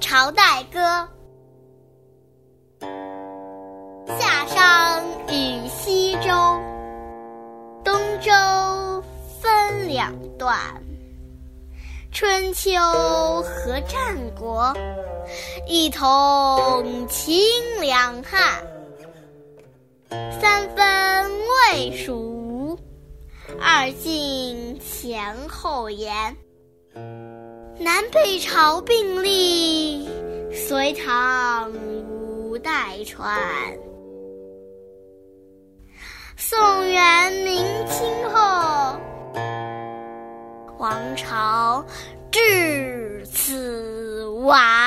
朝代歌。夏商与西周，东周分两段。春秋和战国，一统秦两汉。三分魏蜀吴，二晋前后延。南北朝并立，隋唐五代传。宋元明清后，王朝至此完。